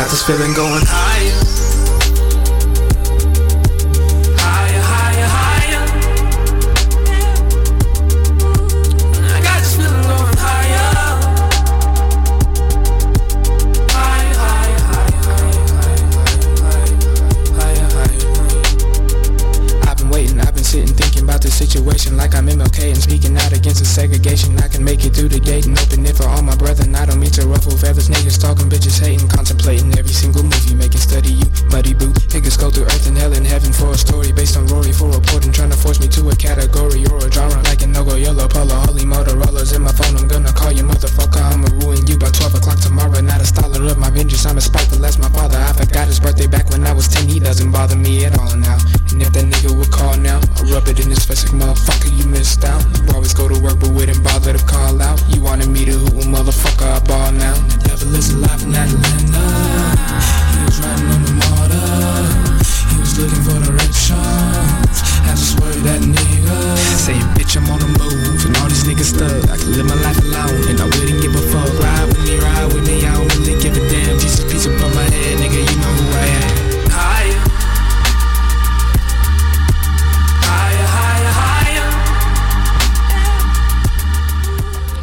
got this feeling going higher. Situation like I'm MLK and speaking out against the segregation. I can make it through the gate and open it for all my brethren. I don't mean to ruffle feathers, niggas talking, bitches hating, contemplating every single movie, making study you, muddy boot. Niggas go through earth and hell and heaven for a story based on Rory for reporting, trying to force me to a category or a genre like an no-go yellow polo, holy Motorola's in my phone. I'm gonna call you motherfucker. I'ma ruin you by 12 o'clock tomorrow. Not a scholar of my vengeance. I'm as spiteful as my father. I forgot his birthday back when I was 10. He doesn't bother me at all now. And if that nigga would call now, I'll rub it in his face like motherfucker. You missed out. You always go to work but wouldn't bother to call out. You wanted me to hoot, motherfucker. I ball now. The devil is alive in Atlanta. He was riding on the motor. He was looking for directions. Had to swerve that nigga. Saying, bitch, I'm on the move. And all these niggas stuck. I can live my life alone. And I wouldn't give a fuck. Ride with me, ride with me. I don't really give a damn. Jesus, piece above my head, nigga. You know who I am.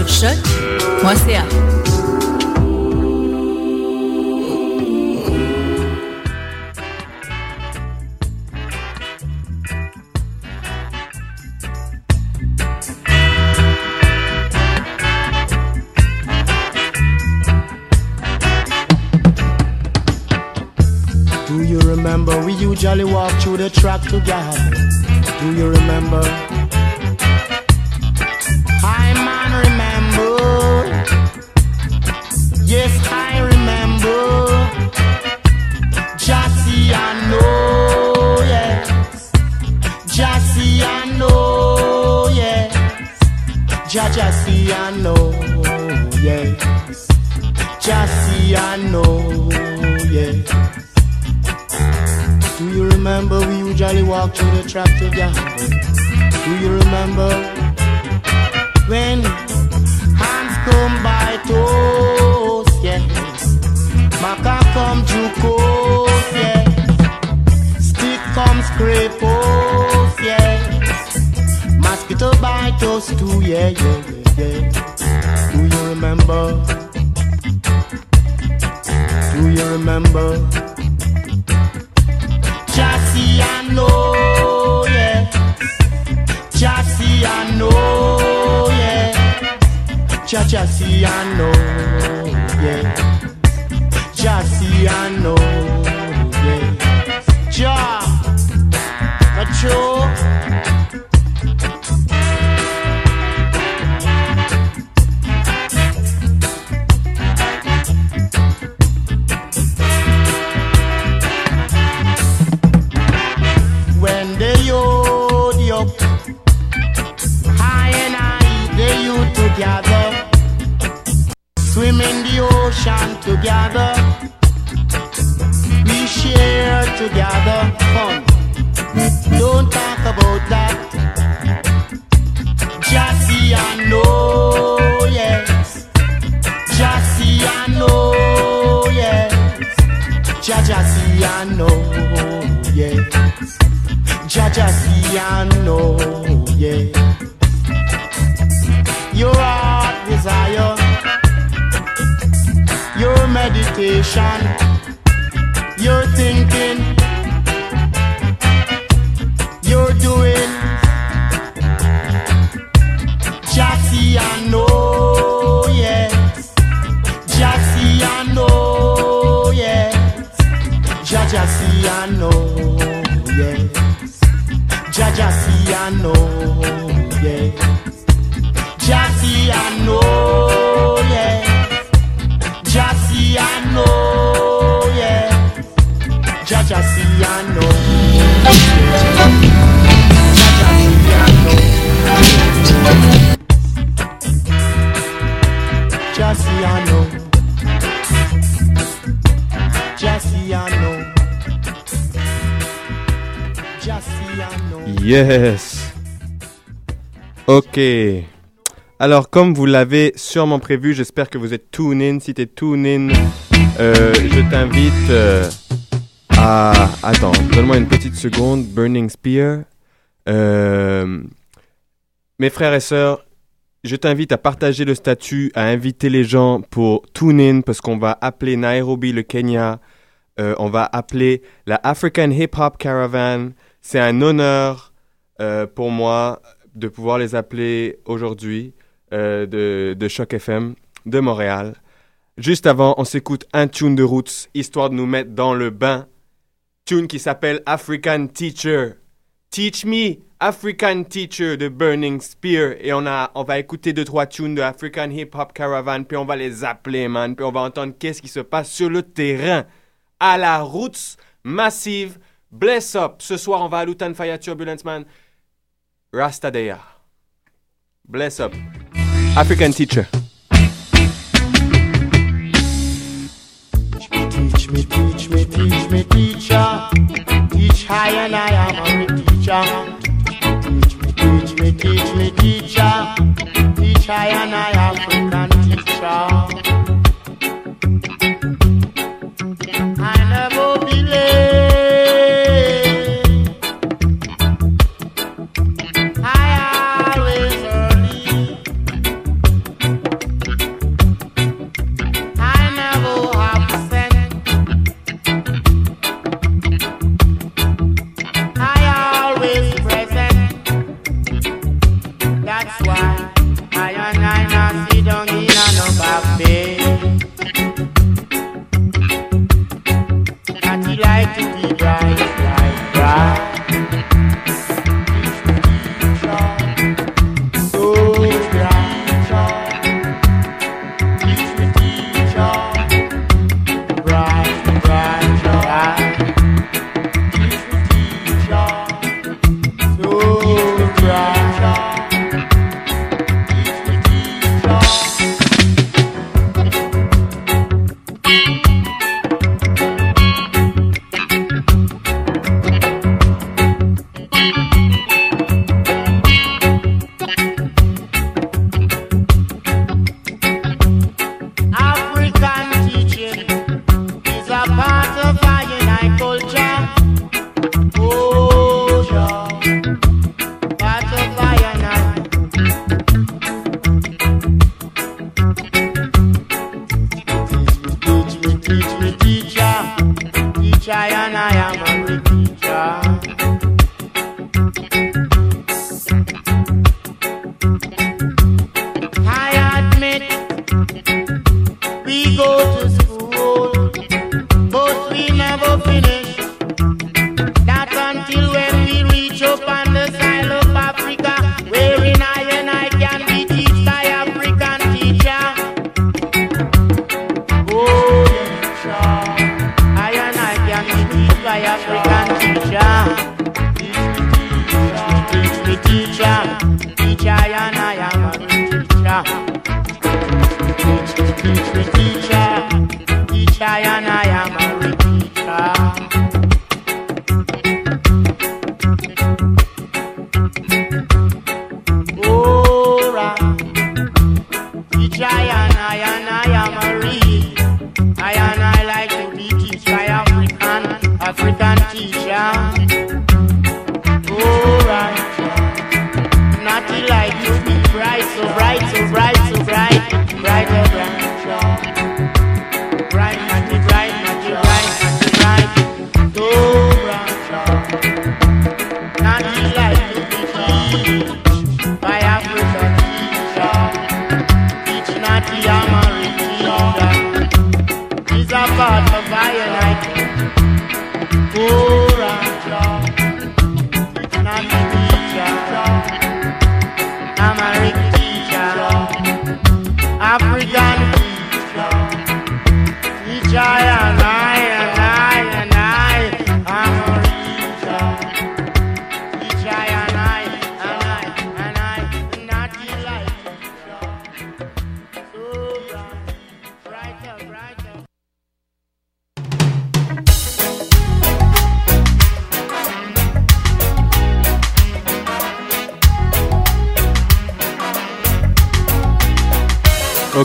Sur choc.ca. Do you remember we usually walk through the track together? Do you remember? Jaja, see, I know, yes. Jaja, see, I know, yes. Your heart desire, your meditation, your thinking, I know, yes. Jaja, see, I know, yes. Jassy, I know, yes. Jassy, I know, know. Jaja, see, I know. Jassy, I know. Yes. Ok. Alors, comme vous l'avez sûrement prévu, j'espère que vous êtes tune in. Si tu es tune in, euh, je t'invite euh, à. Attends, donne-moi une petite seconde. Burning Spear. Euh, mes frères et sœurs, je t'invite à partager le statut, à inviter les gens pour tune in parce qu'on va appeler Nairobi le Kenya. On va appeler la African Hip Hop Caravan. C'est un honneur euh, pour moi de pouvoir les appeler aujourd'hui euh, de, de Choc FM de Montréal. Juste avant, on s'écoute un tune de Roots, histoire de nous mettre dans le bain. Tune qui s'appelle African Teacher. Teach Me, African Teacher de Burning Spear. Et on, a, on va écouter deux, trois tunes de African Hip Hop Caravan, puis on va les appeler, man. Puis on va entendre qu'est-ce qui se passe sur le terrain. À la Roots Massive, Bless Up. Ce soir, on va à Lutan Fire Turbulence, man. Rastadea. Bless Up. African Teacher. Teach me, teach me, teach me, teacher. Teach high and I am a teacher. Teach me, teach me, teach me, teacher. Teach high and I African teacher.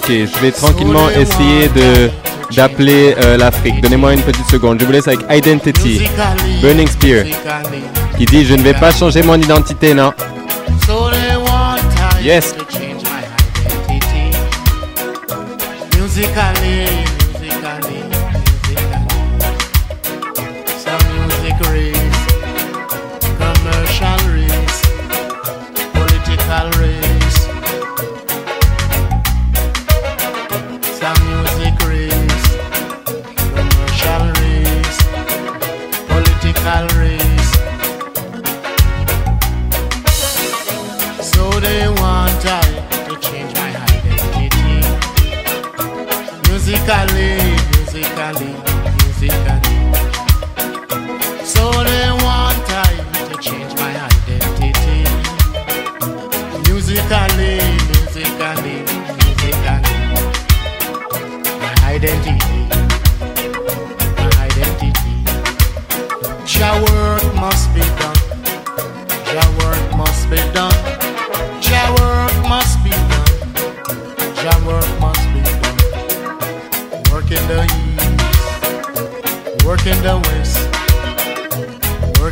Ok, je vais tranquillement essayer de d'appeler euh, l'Afrique. Donnez-moi une petite seconde. Je vous laisse avec Identity, Burning Spear, qui dit Je ne vais pas changer mon identité, non. Yes. Musically.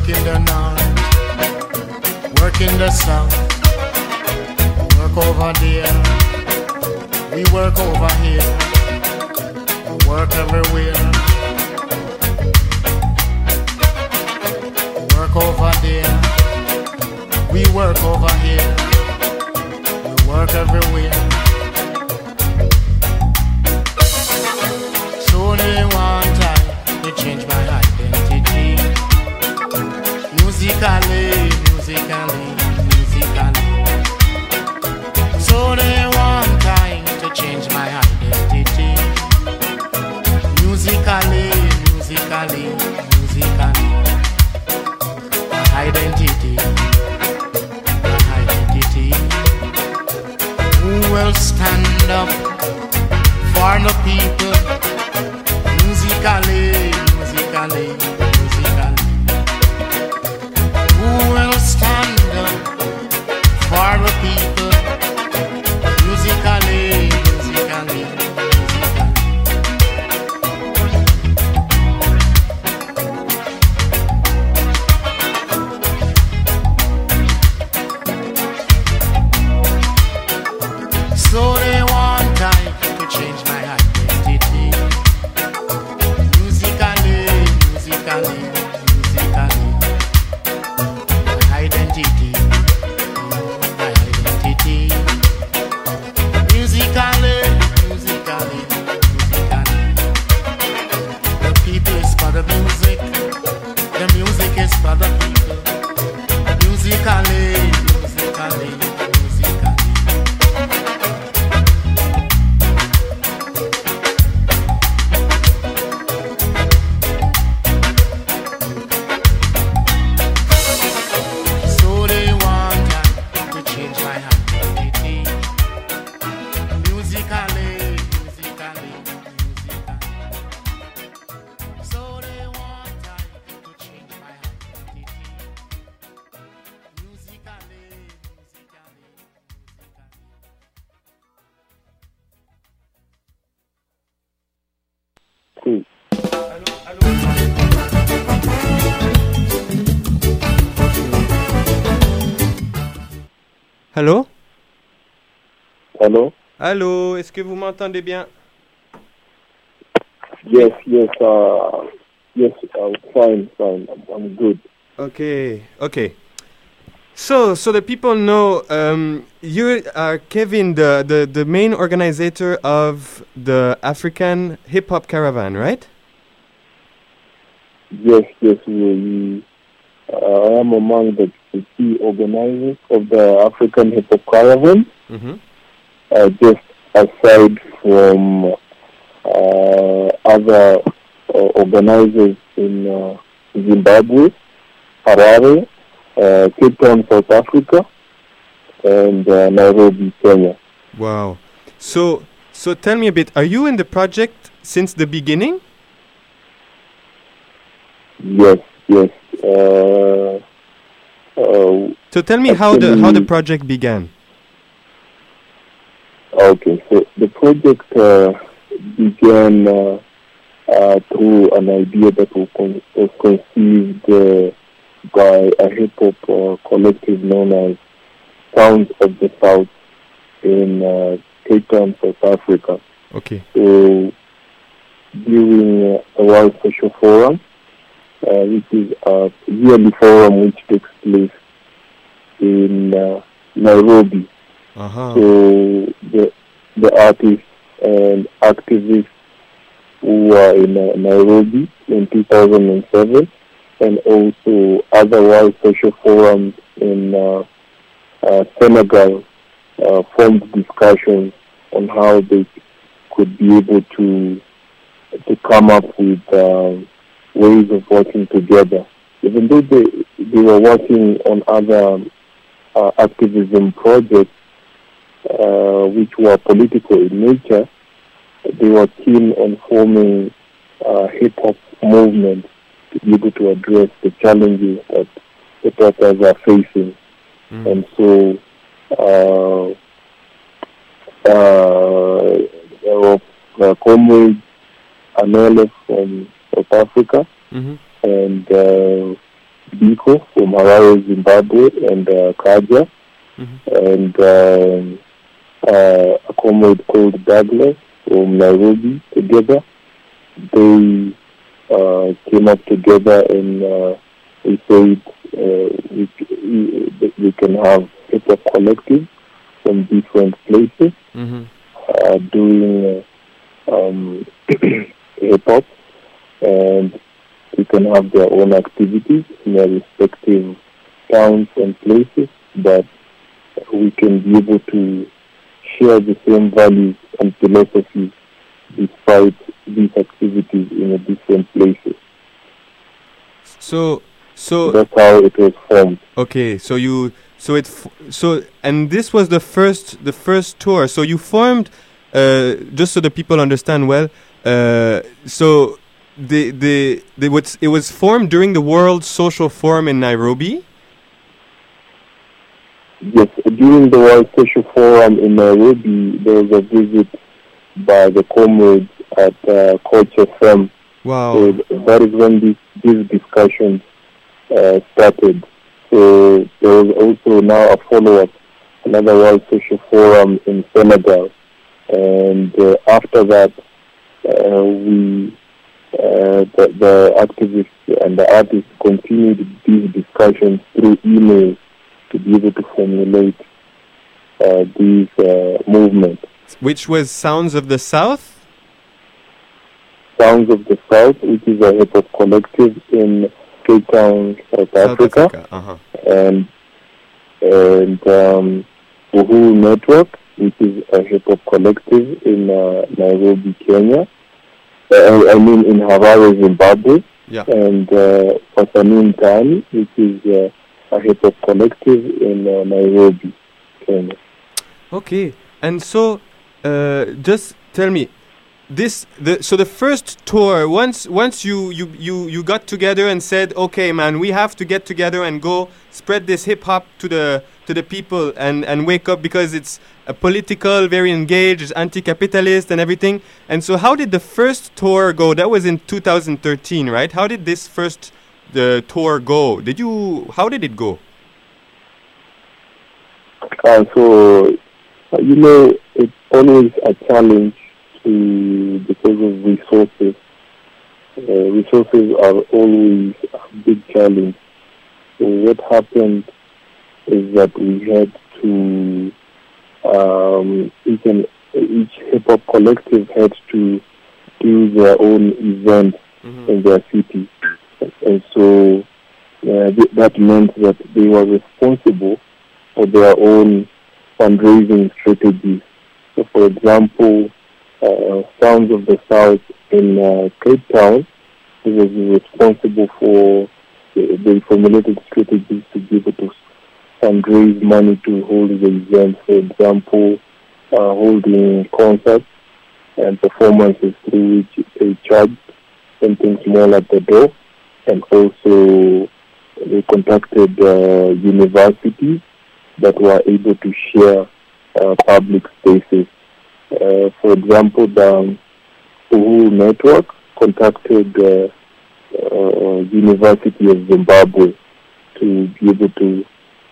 work in the north, work in the south, work over there, we work over here, work everywhere. Work over there, we work over here, we work everywhere. So they want time, they change my life musically, musically, musically. So they want time to change my identity. Musically, musically, musically. Identity, identity. Who will stand up for the people? Musically, musically. are the people. Allô Allô, est-ce que vous m'entendez bien Yes, yes, uh, yes, I'm fine, fine, I'm, I'm good. Okay, okay. So, so the people know um, you are Kevin, the, the, the main organizer of the African Hip Hop Caravan, right? Yes, yes, we, uh, I am among the, the key organizers of the African Hip Hop Caravan. Mm-hmm. Uh, just aside from uh, other uh, organizers in uh, Zimbabwe, Harare, uh, Cape Town, South Africa, and uh, Nairobi, Kenya. Wow. So, so tell me a bit. Are you in the project since the beginning? Yes, yes. Uh, uh, So tell me how the how the project began. Okay, so the project uh, began uh, uh, through an idea that was, con- was conceived uh, by a hip hop uh, collective known as Sounds of the South in uh, Cape Town, South Africa. Okay. So during uh, a World Social Forum, uh, which is a yearly forum which takes place in uh, Nairobi. Uh-huh. So the the artists and activists who were in uh, Nairobi in 2007, and also other World Social Forums in uh, uh, Senegal uh, formed discussions on how they could be able to to come up with um, ways of working together. Even though they they were working on other uh, activism projects, uh, which were political in nature, they were keen on forming a hip hop movement to be able to address the challenges that hip hoppers are facing. And so, uh, uh, there were uh, comrades Anele from South Africa Mhm. and uh, Biko from Harare, Zimbabwe, and uh, Kaja, and um, uh, a comrade called Douglas from Nairobi together. They uh, came up together and uh, we said uh, we, we, we can have hip hop collectives from different places Mm-hmm. uh, doing uh, um, hip hop, and they can have their own activities in their respective towns and places, but we can be able to share the same values and philosophies despite these activities in a different places. So, so That's how it was formed. Okay, so you so it so and this was the first the first tour. So you formed uh, just so the people understand well. Uh, so the the the was it was formed during the World Social Forum in Nairobi. Yes, during the World Social Forum in Nairobi, there was a visit by the comrades at uh, Culture Firm. Wow. So that is when these, these discussions uh, started. So there was also now a follow-up, another World Social Forum in Senegal. And uh, after that, uh, we, uh, the, the activists and the artists continued these discussions through emails to be able to formulate uh, these uh, movements. Which was Sounds of the South? Sounds of the South, which is a hip hop collective in Cape Town, South, Africa, Uh-huh. and and um, Uhuru Network, which is a hip hop collective in uh, Nairobi, Kenya. Uh, I mean, in Harare, Zimbabwe, Yeah. and uh, Wasanii Mtaani, which is uh, a hip hop collective in uh, Nairobi, Kenya. Okay, and so uh, just tell me this the so the first tour once once you you you you got together and said okay man we have to get together and go spread this hip hop to the to the people and and wake up because it's a political very engaged anti-capitalist and everything. And so how did the first tour go? That was in 2013 right? How did this first the tour go? Did you how did it go? Uh, so, uh, you know, it's always a challenge to because of resources. Uh, resources are always a big challenge. So what happened is that we had to um, each and each hip hop collective had to do their own event in their city, and so uh, th- that meant that they were responsible for their own fundraising strategies. So, for example, uh, Sounds of the South in uh, Cape Town was responsible for the, the formulated strategies to be able to fundraise money to hold the event. For example, uh, holding concerts and performances through which they charged something small at the door, and also we contacted uh, universities that were able to share uh, public spaces. Uh, for example, the Uhuru Network contacted uh, uh, University of Zimbabwe to be able to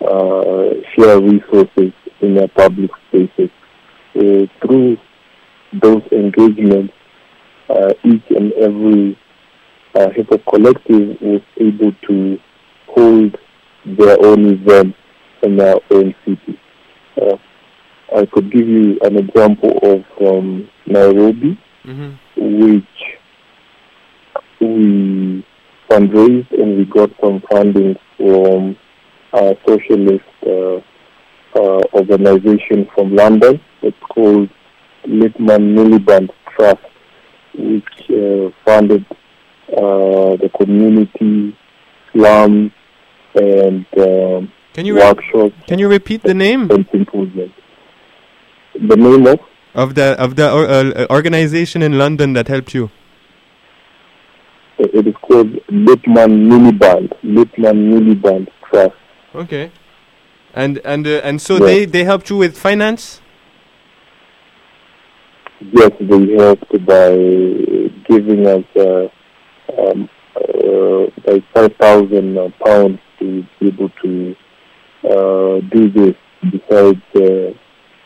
uh, share resources in their public spaces. Through those engagements, each and every uh, hip hop collective was able to hold their own event in their own city. Uh, I could give you an example of um, Nairobi, which we fundraised and we got some funding from a socialist uh, uh, organization from London. It's called Lipman Miliband Trust, which uh, funded uh, the community slum, and um, Can you re- workshops Can you repeat the name. The name of of the of the or, uh, organization in London that helped you? it is called Lipman Miliband, Lipman Miliband Trust. Okay. And and uh, and so Yeah. they they helped you with finance. Yes, they helped by giving us uh, um, uh, like five thousand uh, pounds to be able to uh, do this. Besides, uh,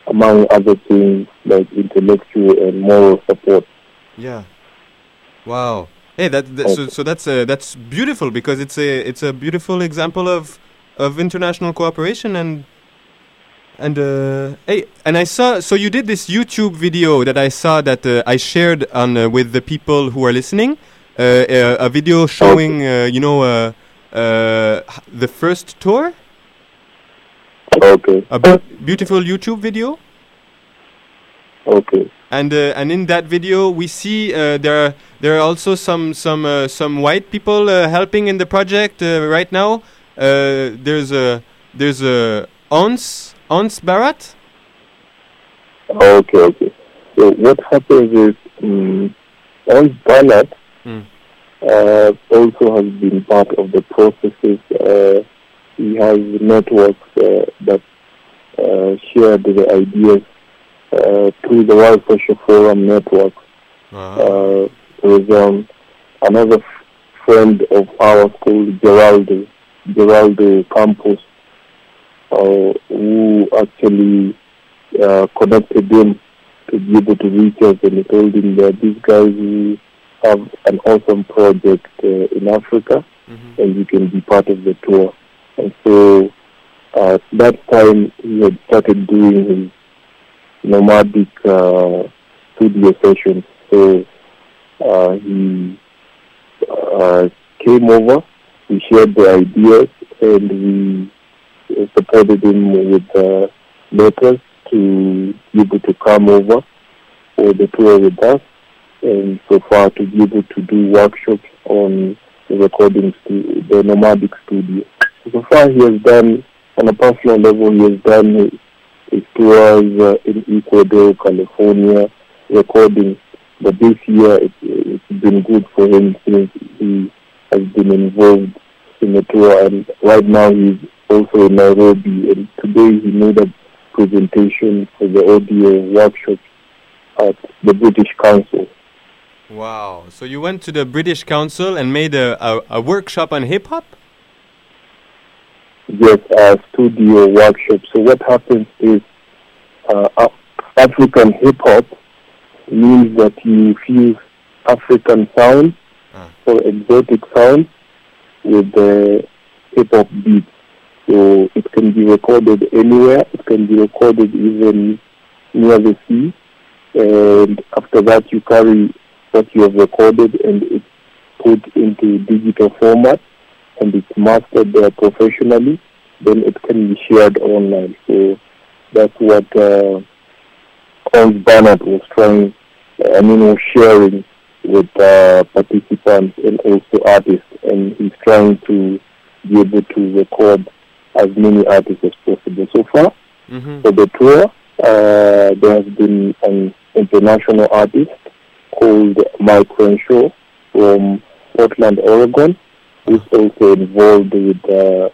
among other things like intellectual and moral support. Yeah. Wow. Hey, that, that so, so that's uh, that's beautiful because it's a it's a beautiful example of of international cooperation and and uh, hey, and I saw so you did this YouTube video that I saw that uh, I shared on uh, with the people who are listening. Uh, uh, a video showing uh, you know uh, uh, the first tour. Okay. A bu- beautiful YouTube video. Okay. And uh, and in that video we see uh, there are there are also some some uh, some white people uh, helping in the project uh, right now. Uh, there's a there's a Ons Ons Barat. Okay, okay. So what happens is, um, on Bernard Hmm. uh, also has been part of the processes. Uh, he has networks uh, that uh, share the ideas uh, through the World Social Forum network. Uh, there's um, another f- friend of ours called Geraldo, Geraldo Campos, uh, who actually uh, connected him to be able to reach us and told him that these guys who have an awesome project uh, in Africa and you can be part of the tour. And so uh, that time he had started doing his nomadic uh, studio sessions. So uh, he uh, came over, we shared the ideas, and we supported him with uh, letters to be able to come over for the tour with us, and so far to be able to do workshops on the recording stu- the nomadic studio. So far, he has done on a personal level. He has done his, tours uh, in Ecuador, California, recording. But this year, it, it's been good for him since he has been involved in the tour, and right now he's also in Nairobi. And today he made a presentation for the audio workshop at the British Council. Wow. So you went to the British Council and made a, a, a workshop on hip hop. Yes, a studio workshop. So what happens is uh, African hip hop means that you fuse African sounds or exotic sounds with the hip hop beat. So it can be recorded anywhere. It can be recorded even near the sea. And after that, you carry what you have recorded and it's put into digital format and it's mastered there professionally. Then it can be shared online. So that's what uh, Hans Barnett was trying, I mean, was sharing with uh, participants and also artists. And he's trying to be able to record as many artists as possible. So far, Mhm. for the tour, uh, there has been an international artist called Mike Crenshaw from Portland, Oregon, who's also involved with uh,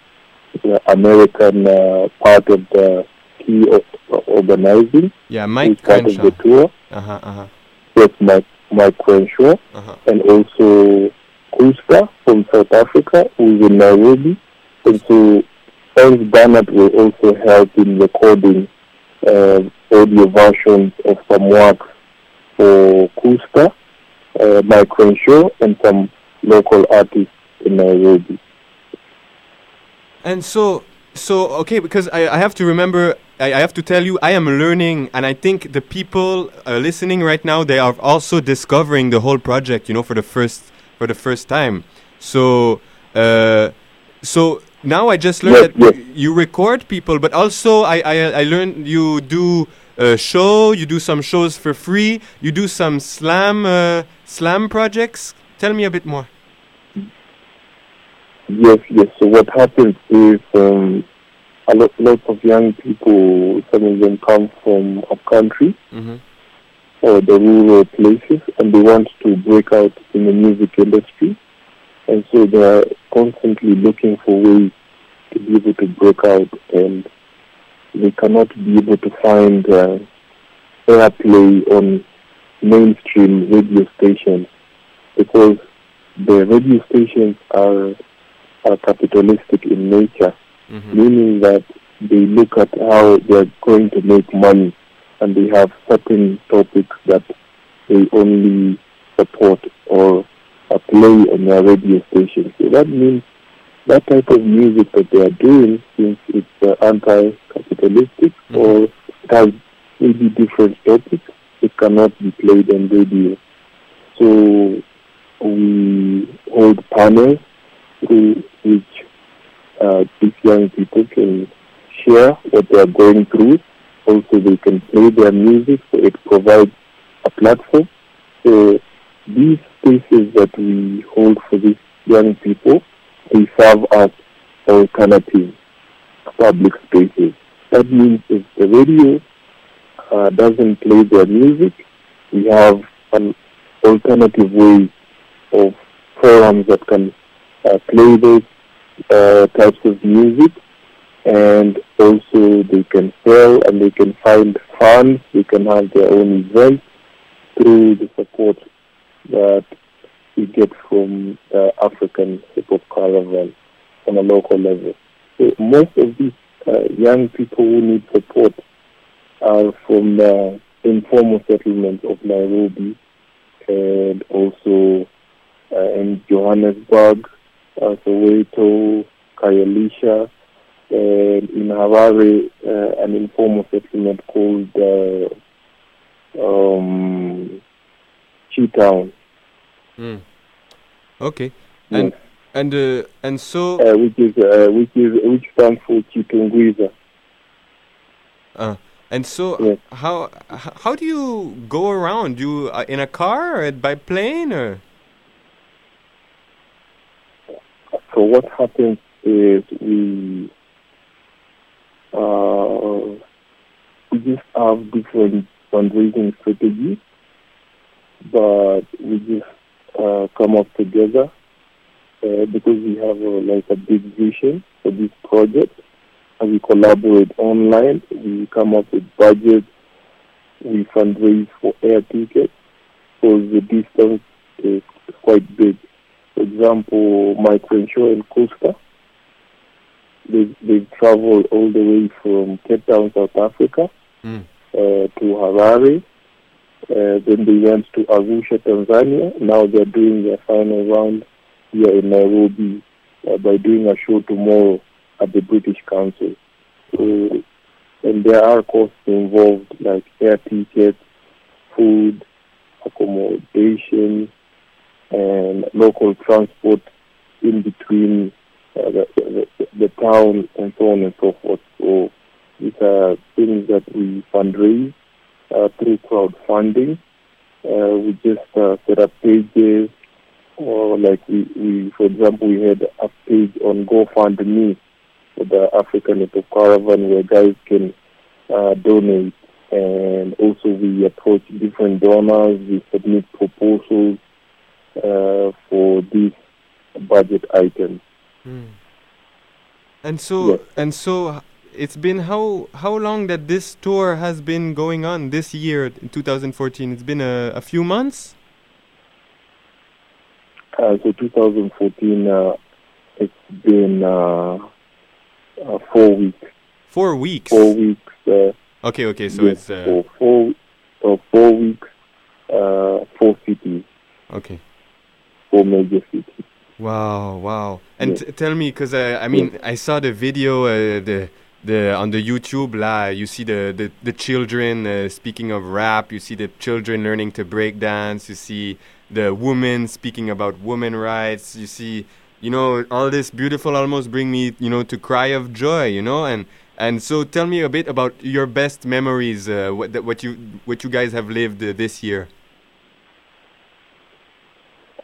the American uh, part of the key o- organizing. Yeah, Mike part Crenshaw. of the tour. Uh-huh, uh-huh. Yes, Mike, Mike Crenshaw, Uh-huh. and also Kusta from South Africa, who's in Nairobi. And so Hans Barnett will also help in recording uh, audio versions of some works for Kusta, uh, Mike Crenshaw, and some local artists in Nairobi. And so, so okay, because I, I have to remember, I, I have to tell you, I am learning, and I think the people uh, listening right now, they are also discovering the whole project, you know, for the first for the first time. So, uh, so now I just learned Yes, that you record people, but also I I, I learned you do a show, you do some shows for free, you do some slam uh, slam projects. Tell me a bit more. Yes, yes. So what happens is um, a lot, lots of young people, some of them come from up country Mm-hmm. or the rural places, and they want to break out in the music industry, and so they are constantly looking for ways to be able to break out, and they cannot be able to find uh, airplay on mainstream radio stations because the radio stations are are capitalistic in nature, meaning that they look at how they're going to make money and they have certain topics that they only support or play on their radio station. So that means that type of music that they are doing, since it's uh, anti-capitalistic or it has maybe different topics, it cannot be played on radio. So we hold panels through which uh, these young people can share what they are going through. Also, they can play their music, so it provides a platform. So these spaces that we hold for these young people, they serve as alternative public spaces. That means if the radio uh, doesn't play their music, we have an alternative way of forums that can uh, play those uh, types of music. And also they can sell and they can find funds, they can have their own events through the support that we get from the African Hip Hop Caravan on a local level. So most of these young people who need support are from the informal settlements of Nairobi and also uh, in Johannesburg, uh, Soweto, Khayelitsha, and in Harare, uh, an informal settlement called uh, um, Cheetown, Mm. Okay. And and uh, and so uh, which is uh, which is which stands for Chitungwiza. Uh, and so, how how do you go around? You uh, in a car or by plane or? So what happens is we uh, we just have different fundraising strategies, but we just uh, come up together uh, because we have a, like a big vision for this project, and we collaborate online. We come up with budgets. We fundraise for air tickets because the distance is quite big. For example, Crenshaw and Costa, they they travel all the way from Cape Town, South Africa, Mm. uh, to Harare. Uh, then they went to Arusha, Tanzania. Now they're doing their final round here in Nairobi, uh, by doing a show tomorrow at the British Council. So, and there are costs involved like air tickets, food, accommodation, and local transport in between uh, the, the, the town and so on and so forth. So these are things that we fundraise uh, through crowdfunding. Uh, we just uh, set up pages, or like we, we, for example, we had a page on GoFundMe for the African Hop Caravan where guys can uh, donate. And also we approach different donors, we submit proposals uh, for these budget items. Hmm. And so, and so, it's been how how long that this tour has been going on this year, in 2014? It's been a, a few months. Uh, so 2014, uh, it's been uh, uh, four weeks. Four weeks. Four weeks. Uh, Okay, okay, so yes, it's uh, four, four weeks, uh, four cities, okay. four major cities. Wow, wow. And t- tell me, because uh, I mean, I saw the video, uh, the the on the YouTube lah. You see the the, the children uh, speaking of rap. You see the children learning to break dance. You see the women speaking about women rights. You see, you know, all this beautiful almost bring me, you know, to cry of joy. You know, and and so tell me a bit about your best memories. Uh, what that, what you what you guys have lived uh, this year.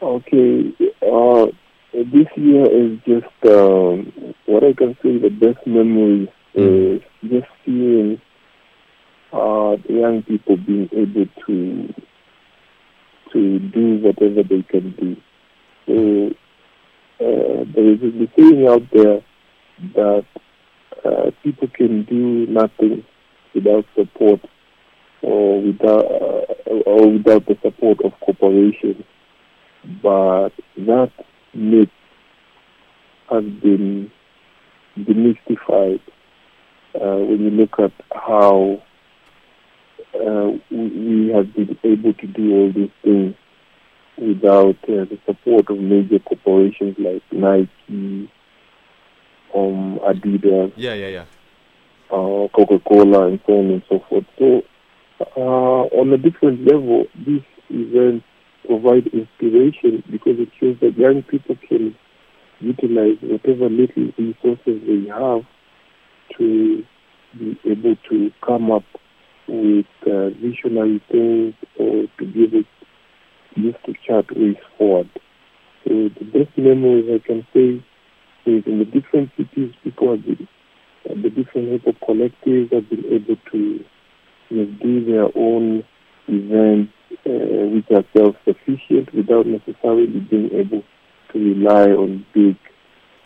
Okay, uh, this year is just um, what I can say the best memory is just seeing uh, young people being able to to do whatever they can do. So uh, there is a saying out there that uh, people can do nothing without support or without uh, or without the support of corporations. But that myth has been demystified uh, when you look at how uh, we have been able to do all these things without uh, the support of major corporations like Nike, um, Adidas, Yeah, yeah, yeah. uh, Coca-Cola, and so on and so forth. So, uh, on a different level, these events provide inspiration because it shows that young people can utilize whatever little resources they have to be able to come up with uh, visionary things or to give it just to chart ways forward. So the best memories I can say is in the different cities people have been, uh, the different hip hop collectives have been able to you know, do their own events uh, which are self-sufficient without necessarily being able to rely on big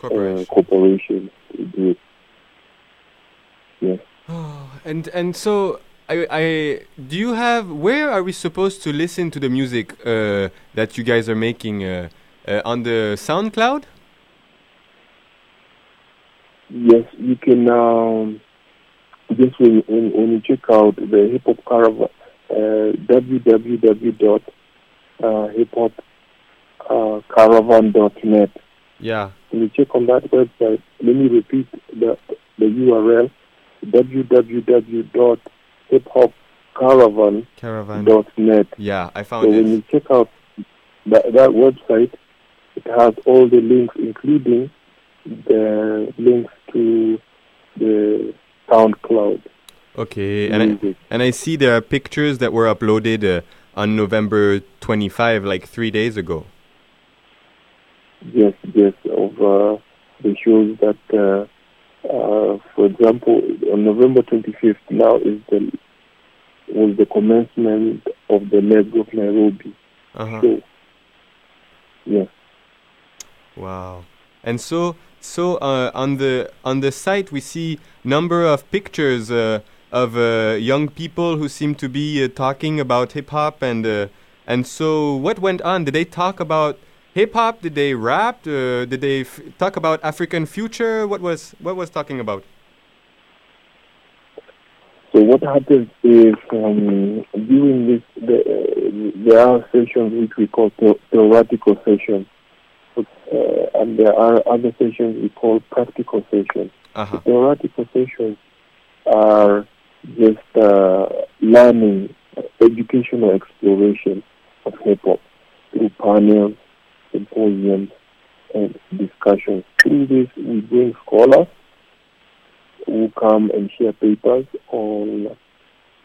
uh, corporations to do it. Yes. And and so I I do you have where are we supposed to listen to the music uh, that you guys are making uh, uh, on the SoundCloud? Yes, you can um, just when, when, when you check out the hip hop caravan, uh, www uh, caravan.net. Yeah. When you check on that website, let me repeat the the URL www.hiphopcaravan.net. Hip hop caravan. dot net. Yeah, I found so it. when you check out that, that website, it has all the links, including the links to the SoundCloud. Okay, and I, and I see there are pictures that were uploaded uh, on November 25, like three days ago. Yes, yes, of uh, the shows that, uh, uh, for example, on November 25th now is the was the commencement of the leg of Nairobi Uh-huh. show. Yes. Wow. And so so uh, on the on the site we see number of pictures uh, of uh, young people who seem to be uh, talking about hip hop and uh, and so what went on? Did they talk about hip hop? Did they rap? Uh, did they f- talk about African future? What was what was talking about? So what happens is um, during this, the, uh, there are sessions which we call the- theoretical sessions, uh, and there are other sessions we call practical sessions. Uh-huh. The theoretical sessions are just uh, learning, uh, educational exploration of hip hop through panels, symposiums, and discussions. Through this, we bring scholars who come and share papers on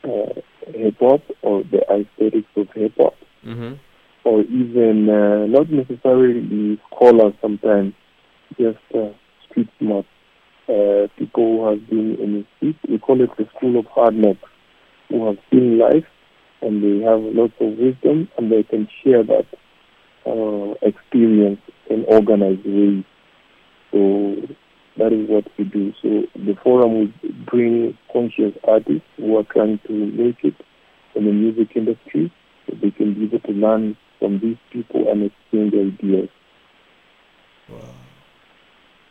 uh, hip hop or the aesthetics of hip hop, Mm-hmm. or even uh, not necessarily scholars sometimes, just uh, street smart uh, people who have been in the street. We call it the school of hard knocks, who have seen life and they have lots of wisdom and they can share that uh, experience in organized ways. So that is what we do. So the forum will bring conscious artists who are trying to make it in the music industry. So they can be able to learn from these people and exchange ideas. Wow.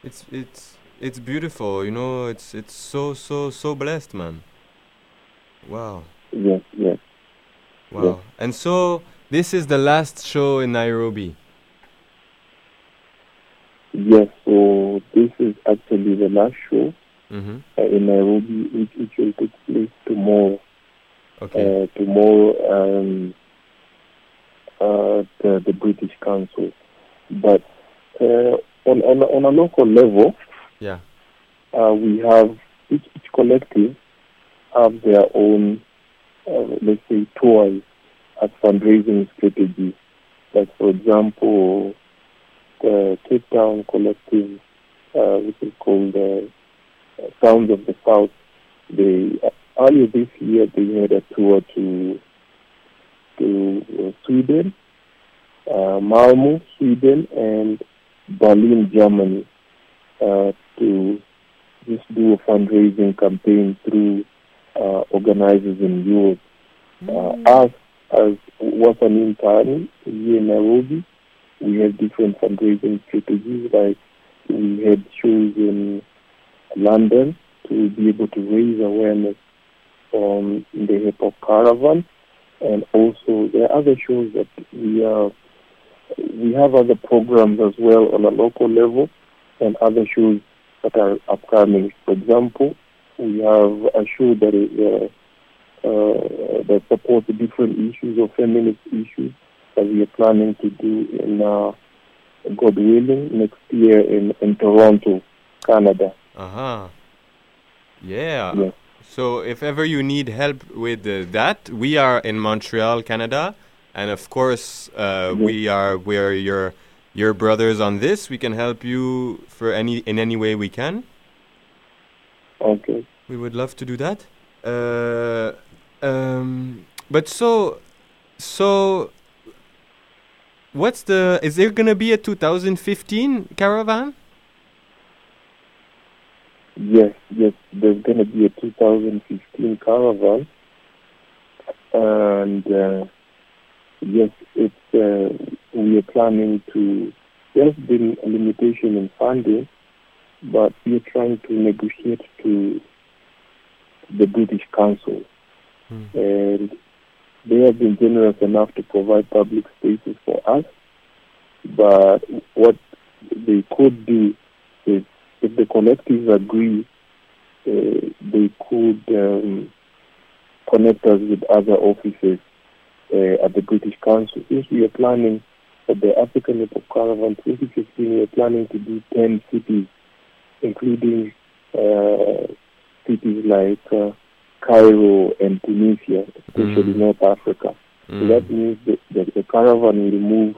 It's it's it's beautiful. You know, it's it's so so so blessed, man. Wow. Yes, yes. Wow. Yes. And so this is the last show in Nairobi. Yes, so this is actually the last show Mm-hmm. uh, in Nairobi, which, which will take place tomorrow. Okay. Uh, tomorrow, um, uh, the, the British Council. But uh, on, on, a- on a local level, Yeah. uh, we have each, each collective have their own, uh, let's say, tours as fundraising strategies. Like, for example, the Cape Town collective, uh, which is called uh, Sounds of the South, they earlier this year they had a tour to to uh, Sweden, uh, Malmo, Sweden, and Berlin, Germany, uh, to just do a fundraising campaign through uh, organizers in Europe. Uh, us, as was an intern here in Nairobi, we have different fundraising strategies. Like we had shows in London to be able to raise awareness on the hip hop caravan, and also there are other shows that we are. We have other programs as well on a local level, and other shows that are upcoming. For example, we have a show that is uh, uh, that support the different issues or feminist issues that we are planning to do in uh, God willing next year in, in Toronto, Canada. Uh-huh. Yeah. Yes. So if ever you need help with uh, that, we are in Montreal, Canada, and of course uh, we are we are your your brothers on this. We can help you for any in any way we can. Okay. We would love to do that. Uh, um, but so so what's the is there gonna be a 2015 caravan? Yes, yes, there's going to be a 2015 caravan, and uh, yes, it's uh, we are planning to. There's been a limitation in funding, but we are trying to negotiate to the British Council, and they have been generous enough to provide public spaces for us. But what they could do is if the collectives agree, uh, they could um, connect us with other offices uh, at the British Council. Since we are planning for the African Hip Caravan 2015, we are planning to do 10 cities, including uh, cities like uh, Cairo and Tunisia, especially North Africa. So that means that the, the caravan will move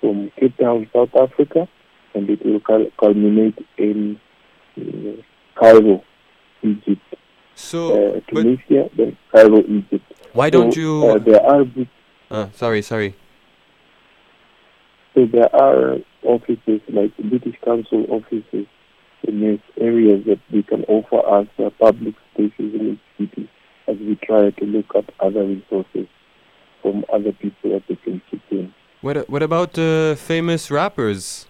from Cape Town, South Africa, and it will cul- culminate in uh, Cairo, Egypt. So, uh, Tunisia, then Cairo, Egypt. Why don't So, you- Uh, there are big- Uh, sorry, sorry. so there are offices like British Council offices in these areas that they can offer us uh, public spaces in each city as we try to look at other resources from other people that they can chip in. What what about uh, famous rappers?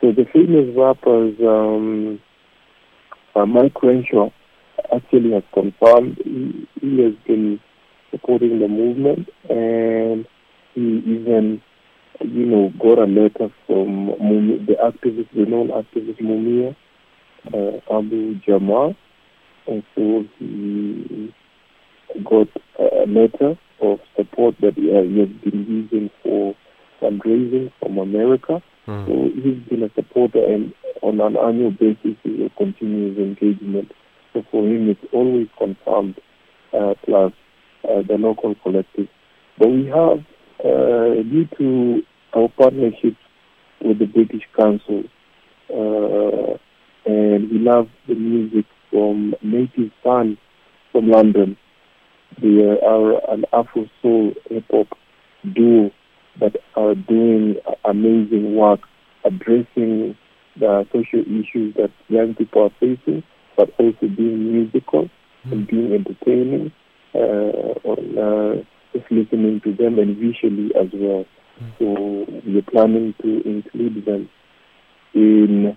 So the famous rappers, um, uh, Mike Crenshaw, actually has confirmed he, he has been supporting the movement, and he even you know, got a letter from the activist, the known activist Mumia uh, Abu Jamal, and so he got a letter of support that he, uh, has been using for fundraising from America. Hmm. So he's been a supporter, and on an annual basis, he will continue his engagement. So for him, it's always confirmed, uh, plus uh, the local collective. But we have, uh, due to our partnership with the British Council, uh, and we love the music from Native Son from London. They are an Afro soul hip hop duo that are doing amazing work addressing the social issues that young people are facing, but also being musical and being entertaining, uh, on uh, just listening to them and visually as well. So we're planning to include them in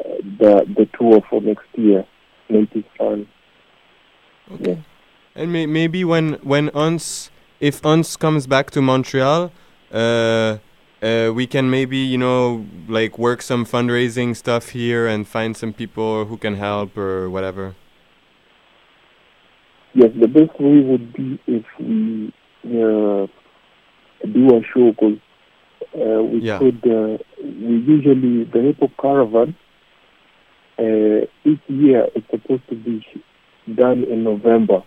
uh, the the tour for next year, Native Son. Okay. And may- maybe when when Uns, if Uns comes back to Montreal, uh, uh, we can maybe you know like work some fundraising stuff here and find some people who can help or whatever. Yes, the best way would be if we uh, do a show because uh, we Yeah. could. Uh, we usually the hip hop caravan. Uh, each year is supposed to be done in November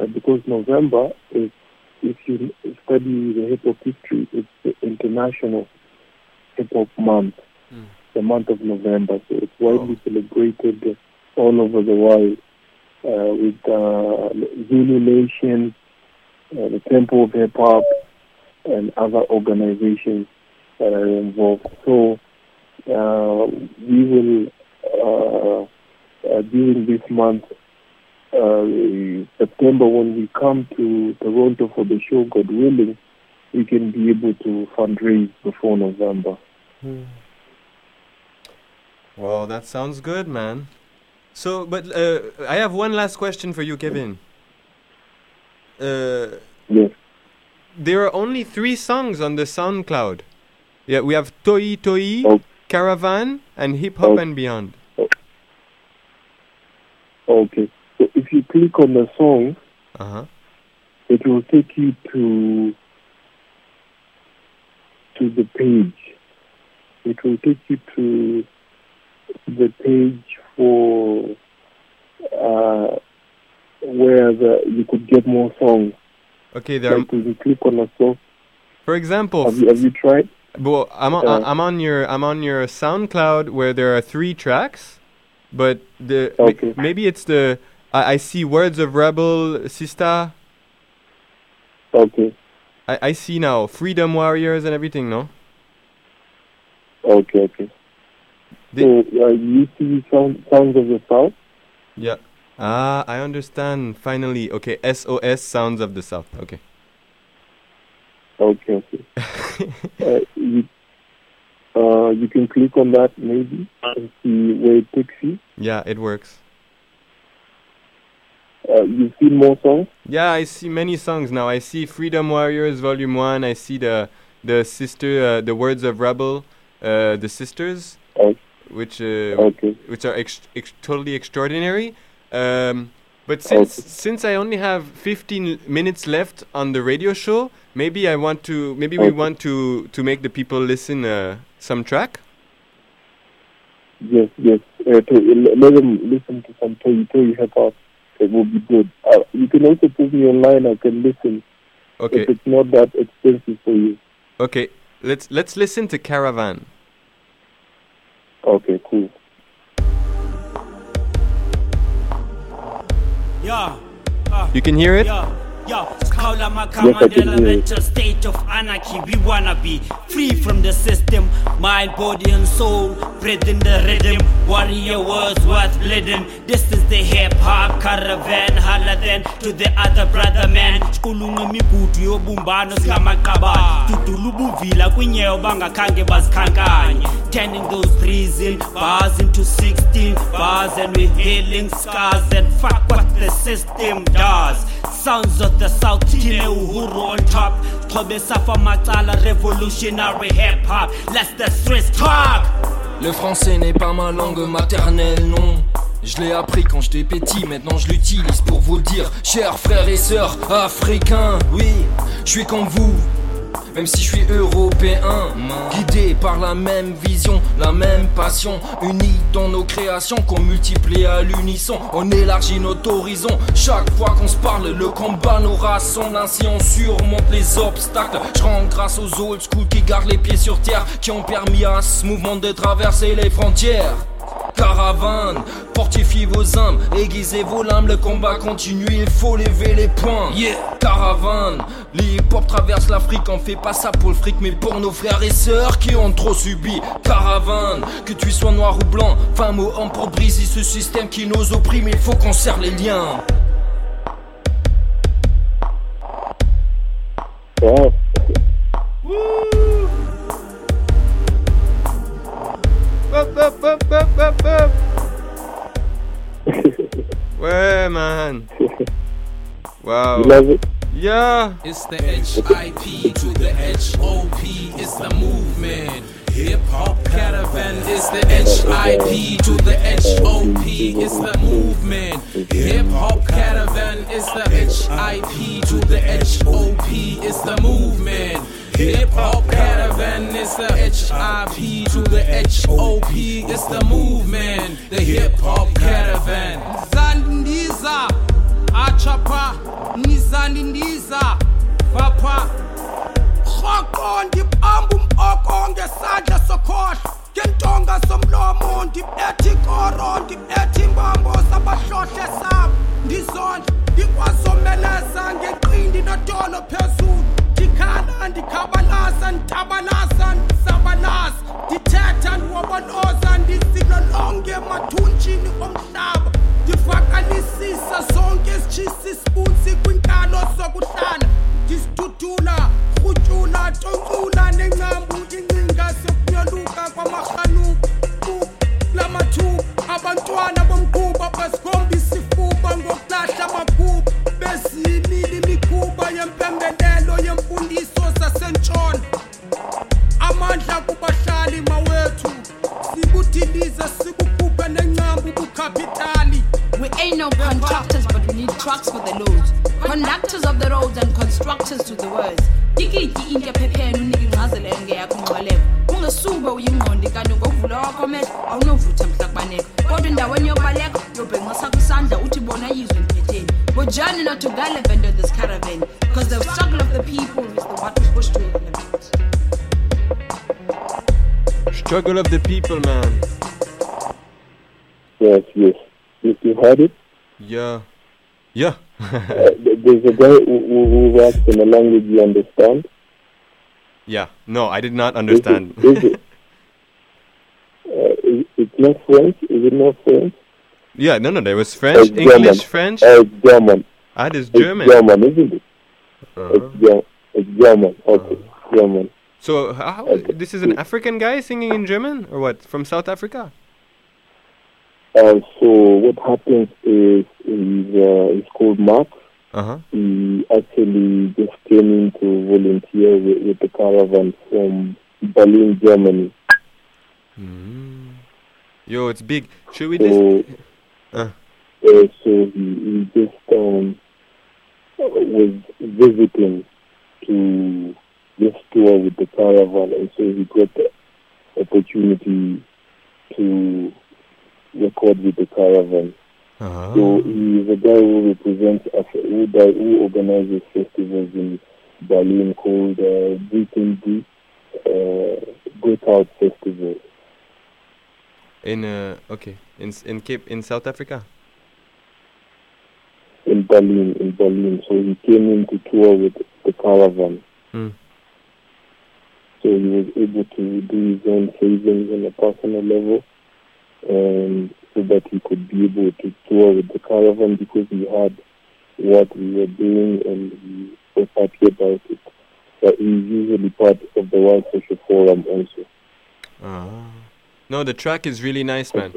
uh, because November is, if you study the hip hop history, it's the international hip hop month, the month of November. So it's widely celebrated all over the world uh, with uh, Zulu Nation, uh, the Temple of Hip Hop, and other organizations that are involved. So uh, we will, uh, uh, during this month, uh, September, when we come to Toronto for the show, God willing, we can be able to fundraise before November. Well, that sounds good, man. So, but uh, I have one last question for you, Kevin. Uh, yes. There are only three songs on the SoundCloud. Yeah, we have Toi Toi, Caravan, and Hip Hop and Beyond. Okay. So if you click on the song, Uh huh. it will take you to to the page. It will take you to the page for uh, where the, you could get more songs. Okay, there. Like when you click on a song, For example, have you, have you tried? Well, I'm on, Uh, I'm on your I'm on your SoundCloud where there are three tracks, but the Okay. maybe it's the I, I see Words of Rebel, Sista. Okay. I, I see now Freedom Warriors and everything. No. Okay, okay. so uh, you see sound, sounds of the south. Yeah. Ah, I understand. Finally, okay. SOS Sounds of the South. Okay. Okay, okay. uh, you, uh, you can click on that maybe and see where it takes you. Yeah, it works. Uh, you see more songs. Yeah, I see many songs now. I see Freedom Warriors Volume One. I see the the sister, uh, the Words of Rebel, uh, the sisters, which uh, Okay. which are ex- ex- totally extraordinary. Um, but since since I only have 15 minutes left on the radio show, maybe I want to maybe we want to to make the people listen uh, some track. Yes, yes. Uh, to, let them listen to some Toi Toi hip hop. It will be good. Uh, you can also put me online. I can listen. Okay. If it's not that expensive for you. Okay, let's let's listen to Caravan. Okay, cool. You can hear it? Yeah. Yeah, Kaula Yes, I Makama can mental state of anarchy. We wanna be free from the system, mind, body, and soul. Breathing the rhythm, warrior words worth bleeding. This is the hip hop caravan. Holla then to the other brother man. Siqulunqa imigudu yobumbano singamaqaba. Dudula ubuvila kwinyewo bangakhange bazikhankanye. Turning those prison bars into 16 bars and we're healing scars and fuck what the system does. Sons of the South, Tine Uhuru on top. Kobe Safa Matala, revolutionary hip hop. Let's the Swiss talk. Le français n'est pas ma langue maternelle, non. Je l'ai appris quand j'étais petit, maintenant je l'utilise pour vous le dire. Chers frères et sœurs africains, oui, je suis comme vous. Même si je suis européen, guidé par la même vision, la même passion, unis dans nos créations qu'on multiplie à l'unisson. On élargit notre horizon. Chaque fois qu'on se parle, le combat nous rassemble. Ainsi on surmonte les obstacles. Je rends grâce aux old school qui gardent les pieds sur terre, qui ont permis à ce mouvement de traverser les frontières. Caravane, fortifiez vos âmes, aiguisez vos lames, le combat continue, il faut lever les poings. Yeah, caravane, l'hip-hop traverse l'Afrique, on fait pas ça pour le fric, mais pour nos frères et sœurs qui ont trop subi. Caravane, que tu sois noir ou blanc, femme ou homme pour briser ce système qui nous opprime, il faut qu'on serre les liens. Up, up, up, up, up, up. ouais, man. Wow. You love it? Yeah. It's the HIP to the HOP. It's the movement. Hip Hop Caravan is the HIP to the HOP. It's the movement. Hip Hop Caravan is the HIP to the HOP. It's the movement. Hip Hop Caravan is the HIP to the HOP. It's the movement. The Hip Hop Caravan. Zandiza, Achapa, Nizandiza, Papa. Rhoko ndibamba umboko ngesandla sokhohlo ngentonga somlomo ndibetha ikoro ndibetha imbambo sabahlohle sabo ndizondla ndikwazomeleza ngeqindi nodolo phezulu ndikhala ndikhabalaza nditabalaza ndisabalaza ndithetha ndiwoboloza ndizilolonge emathunjini omhlaba ndivakalisisa zonke isitshisi isibunsi kwinkalo zokuhlala ndisidudula rhutyula toncula nencambu incinga sokunyoluka kwamarhanuku lamathuba abantwana trucks for the loads. Conductors of the roads and constructors to the words. Tikiti into ephepheni unike ingcazelo engeyakho ngxwaleko ungesube uyingqondi kanti ngokuvula wakho amehlo awunovutha mhla kubaneko kodwa endaweni yokubaleka yobhenqisa kwisandla uthi bona yizwe ndiphetheni We're journey not to Gallivant or this caravan because the struggle of the people is the what we push to elevate. Struggle of the people, man. Yes, yes. You, you heard it? Yeah. Yeah. Uh, there's a guy who, who, raps in a language you understand. yeah. No, I did not understand. Is it? Uh, is, it's not French? Is it not French? yeah, no, no, there was French, It's English, German. French. Uh, it's German. Ah, there's It's German. German, isn't it? Uh-huh. It's, Ger- it's German. Okay, German. So, how, this is an African guy singing in German, or what? From South Africa? Uh, so what happens is, is uh, it's called Mark. Uh-huh. He actually just came in to volunteer with, with the caravan from Berlin, Germany. Yo, it's big. Should we So, just? Uh. uh, so he, he just um, was visiting to this tour with the caravan, and so he got the opportunity to record with the caravan. Uh-huh. So he's a guy who represents, who, who organizes festivals in Berlin called uh, Britain Deep uh, Breakout Festival. In uh, okay, in in Cape in South Africa. in Berlin, in Berlin. So he came in to tour with the caravan. Hmm. So he was able to do his own savings on a personal level, and so that he could be able to tour with the caravan because he had what we were doing and he was happy about it. But he's usually part of the World Social Forum also. Ah. No, the track is really nice, man.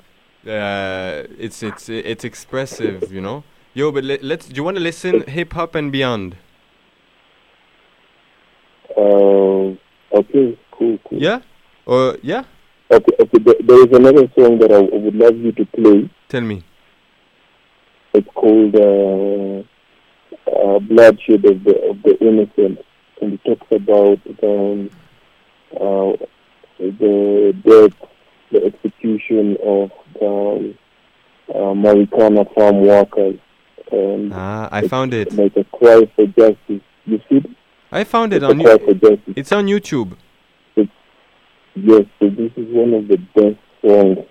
Uh, it's it's it's expressive, you know. Yo, but let, let's. Do you want to listen hip hop and beyond? Uh, okay, cool, cool. Yeah. Or yeah. Okay, okay. There, is another song that I would love you to play. Tell me. It's called uh, uh, "Bloodshed of the of the Innocent," and it talks about um, uh, the death, the execution of um, uh, Marikana farm workers. And Ah, I found it. Like a cry for justice. You see? I found it It's on a cry you. for justice. It's on YouTube. Yes, so this is one of the best songs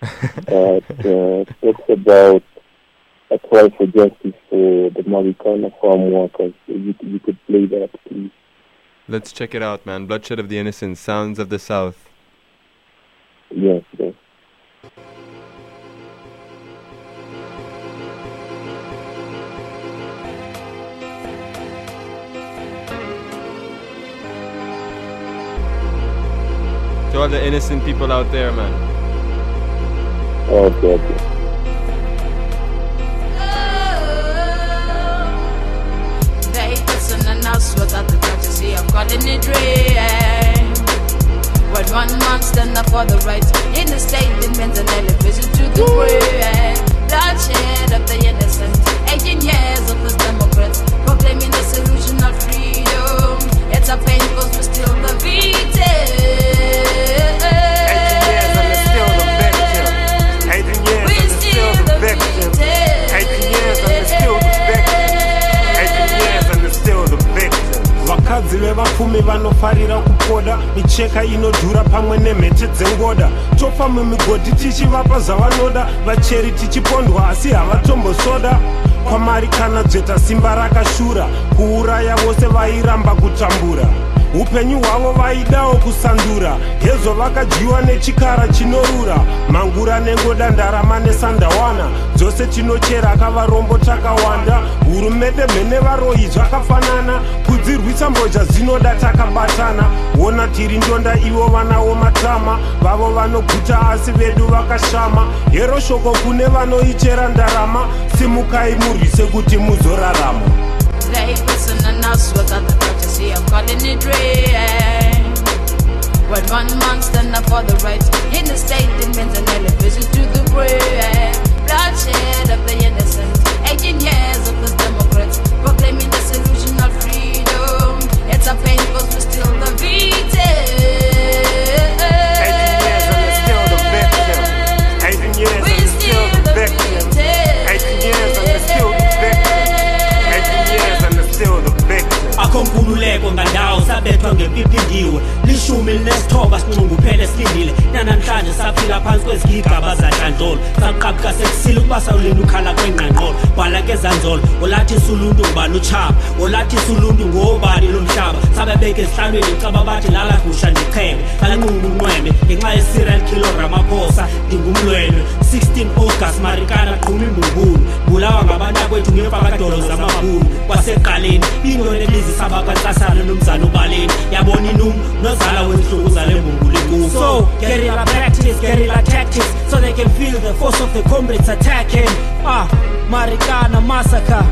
that uh, talks about a cry for justice for the Marikana farm workers. You, you could play that, please. Let's check it out, man. Bloodshed of the Innocent, Sounds of the South. Yes, To all the innocent people out there, man. Okay, okay. They listen and us without the courtesy of God in a dream. When one man stand up for the rights in the state, it means an elevation to the grave. Bloodshed of the innocent, 18 years of the Democrats proclaiming the solution of freedom. It's a pain because we're still the victim. Vakadzi vevapfumi vanofarira kupoda. Micheka inodhura pamwe nemhete dzengoda. Tofa mumigodhi tichivapa zvavanoda. Vacheri tichipondwa asi havatombosoda. Kwamari kana dzveta simba rakashura kuuraya vose vairamba kutambura upenyu hwavo vaidawo kusandura. Hezvo vakadyiwa nechikara chinorura mangura nengoda ndarama nesandawana. Dzose tinochera akavarombo takawanda. Hurumende mhene varoyi zvakafanana. Kudzirwisa mbozha dzinoda takabatana. Wona tiri ndonda ivo vanawo matama. Vavo vanoguta asi vedu vakashama. Hero shoko kune vanoichera ndarama. Simukai murwise kuti muzorarama. They listen and us without the courtesy of God in a dream. When one man stand up for the rights in the state, it means an elevation to the grave. Bloodshed of the innocent, 18 years of the Democrats proclaiming the solution of freedom. It's a pain because we're still the victim. 18 years and it's still the victim. 18 years and it's still the victim. 18 years and it's still the victim. akho nkululeko ngandawo sabethwa ngempiphindiwe lishumi linesithoba sinxunguphele silindile nanamhlanje saphila phansi kwezigigaba zadlandlolo saqabuka sekusile ukuba sawulini ukhala kwengqangqolo. Bhala kezanzolo olathi suluntu ngubani utshaba? Olathi suluntu ngobani lomhlaba sabebeka esihlalweni icaba bathi lalagusha ndichebe lanqunqa unqweme ngenxa yeserial kilo ramaphosa ndingumlwelwe 16 august marikana qhuma imbumbulu bulawa ngabantakwethu ngeempakadolo zamabhulu kwaseqaleni ingone elizisa bakwantsasana nomzana ubaleni yabona inum nozala wenhlungu zale mbumbulu enkulu so practice tactics so they can feel the force of the comrades attacking. Ah marikana massacre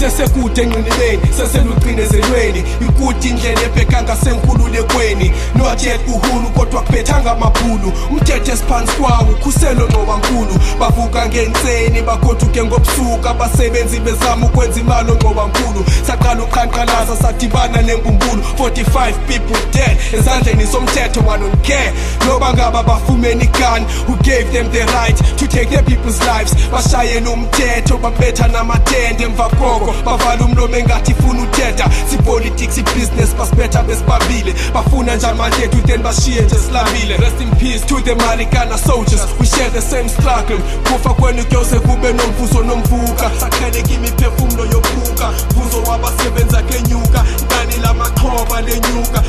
sesekude enqinibeni seselugcinezelweni ikude indlela ebheka ngasenkululekweni not yet uhulu kodwa kuphethanga amabhulu umthetho esiphansi kwawo ukhuselo nqobankulu bavuka ngentseni bagoduke ngobusuku. Abasebenzi bezama ukwenza imali onqobankulu saqala uqhanqalaza sadibana nembumbulu 45 people dead ezandleni somthetho wanongcare noba ngaba bafumene igun who gave them the right to take their people's lives? Bashayela umthetho babetha namatende. Emva koko bavala umlomo engathi ifuna uthetha sipolitics ibusiness basibetha besibabile bafuna njani manje ethu then bashiye nje silambile rest in peace to the marikana soldiers. We share the same struggle. Kufa kwenu kuyose kube nomvuzo nomvuka saqheleka imiphefumulo yokuka. Vuzo wabasebenza kenyuka. Inani lamaqhoba lenyuka.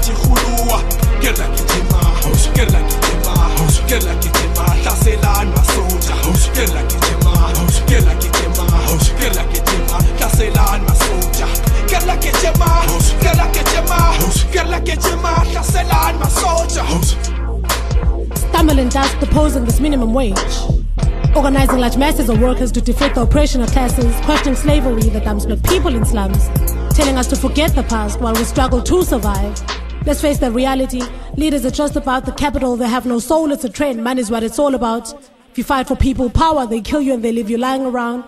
Nje irhuluwa it gijima kela gijima get gijima hlaselani masoja kela gijima gijima hlaselani masoja kela gijima kela gijima kela gijima hlaselani masoja Stumbling dust opposing this minimum wage. Organizing large masses of workers to defeat the oppression of classes, questioning slavery that dumps black people in slums, telling us to forget the past while we struggle to survive. Let's face the reality. Leaders are just about the capital. They have no soul. It's a trend. Money is what it's all about. If you fight for people power, they kill you and they leave you lying around.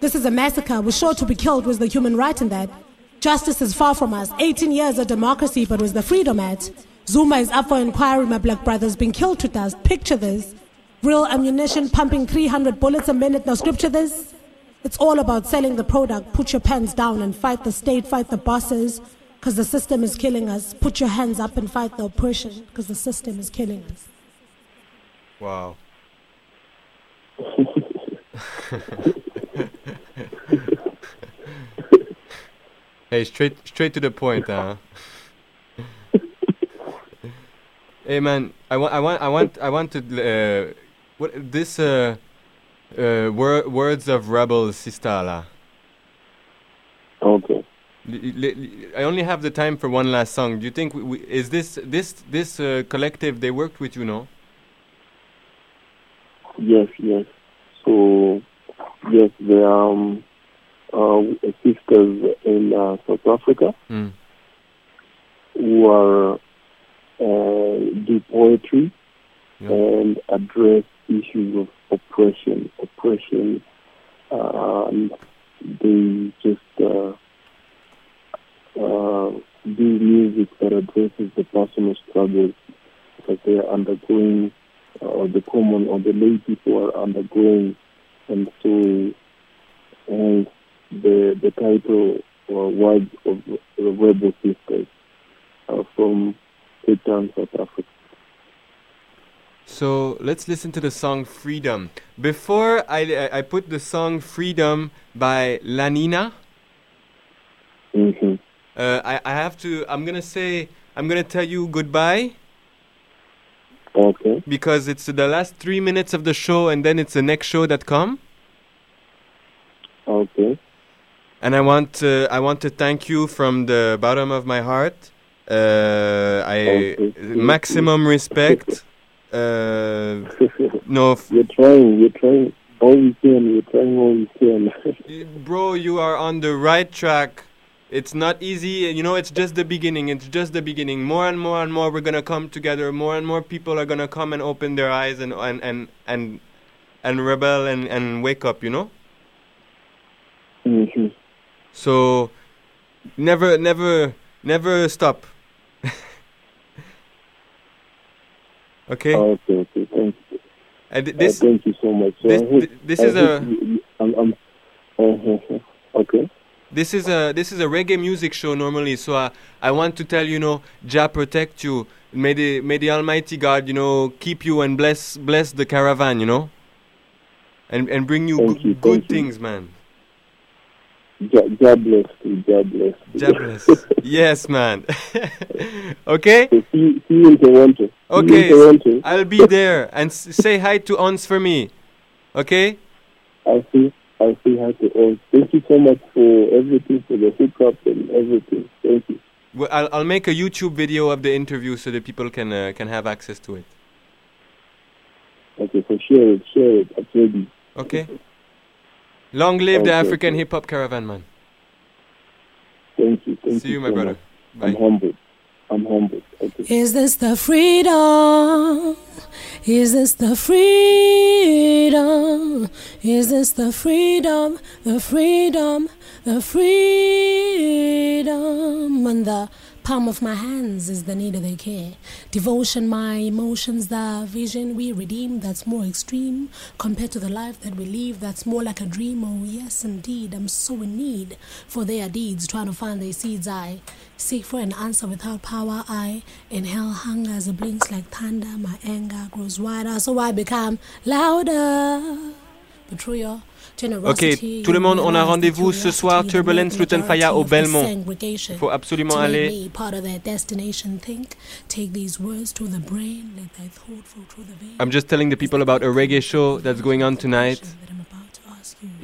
This is a massacre. We're sure to be killed. Was the human right in that? Justice is far from us. 18 years of democracy, but was the freedom at? Zuma is up for inquiry. My black brother's been killed to dust. Picture this. Real ammunition pumping 300 bullets a minute. Now scripture this. It's all about selling the product. Put your pens down and fight the state, fight the bosses, because the system is killing us. Put your hands up and fight the oppression, because the system is killing us. Wow. hey, straight straight to the point, huh? hey man, I want I want I want I want to uh, what this uh uh wor- words of rebel sistala. Okay. I only have the time for one last song. Do you think we, we, is this this this uh, collective they worked with you, no? Yes, yes. So, yes, they are um, uh, sisters in uh, South Africa Mm. who are uh, do poetry and address issues of oppression. Oppression, and they just uh, uh, do music that addresses the personal struggles that they are undergoing, uh, or the common or the lay people are undergoing, and so, and the the title or words of the Rebel Sisters uh, from Cape Town, South Africa. So let's listen to the song Freedom. Before I, I, put the song Freedom by Lanina, Mm-hmm. uh, I, I have to, I'm going to say, I'm going to tell you goodbye. Okay. Because it's the last three minutes of the show and then it's the next show that come. Okay. And I want uh, I want to thank you from the bottom of my heart. Uh, I maximum respect. Uh, no, f- You're trying, you're trying all you can, you're trying all you can. bro, you are on the right track. It's not easy. You know, it's just the beginning. It's just the beginning. More and more and more, we're gonna come together. More and more people are gonna come and open their eyes and and and and, and rebel and and wake up. You know. Mhm. So, never, never, never stop. okay. Okay, okay, thank you. And th- Uh, thank you so much. This- hope- this is hope a- I'm, I'm, uh-huh. Okay. this is a this is a reggae music show normally. So I I want to tell you know, Jah protect you. May the may the Almighty God you know keep you and bless bless the caravan. You know. And and bring you, go- you, good thank you. things, man. God, God bless you. God bless you. Jah bless. yes, man. okay. See, see you in Toronto. See you in Okay, Toronto. I'll be there and s- say hi to Ons for me. Okay? I'll see. I'll say hi to all. Thank you so much for everything, for the hookup and everything. Thank you. Well, I'll, I'll make a YouTube video of the interview so that people can uh, can have access to it. Okay, so share it, share it. I'm ready. Okay? Long live the African hip hop caravan, man. Thank you. Thank See you, you, my so brother. much. I'm humbled. I'm humbled. Okay. Is this the freedom? Is this the freedom? Is this the freedom? The freedom? The freedom? and the palm of my hands is the need of their care. Devotion, my emotions, the vision we redeem that's more extreme compared to the life that we live that's more like a dream. Oh, yes, indeed, I'm so in need for their deeds, trying to find their seeds. I seek for an answer without power. I inhale hunger as it blinks like thunder. My anger grows wider, so I become louder. But through your Ok, tout le monde, on a rendez-vous ce soir, Turbulence Lutan Fyah au Belmont. Il faut absolument aller. Me part of their destination. Think, take these words to the brain, let thy thought flow through the vein. I'm just telling the people about a reggae show that's going on tonight.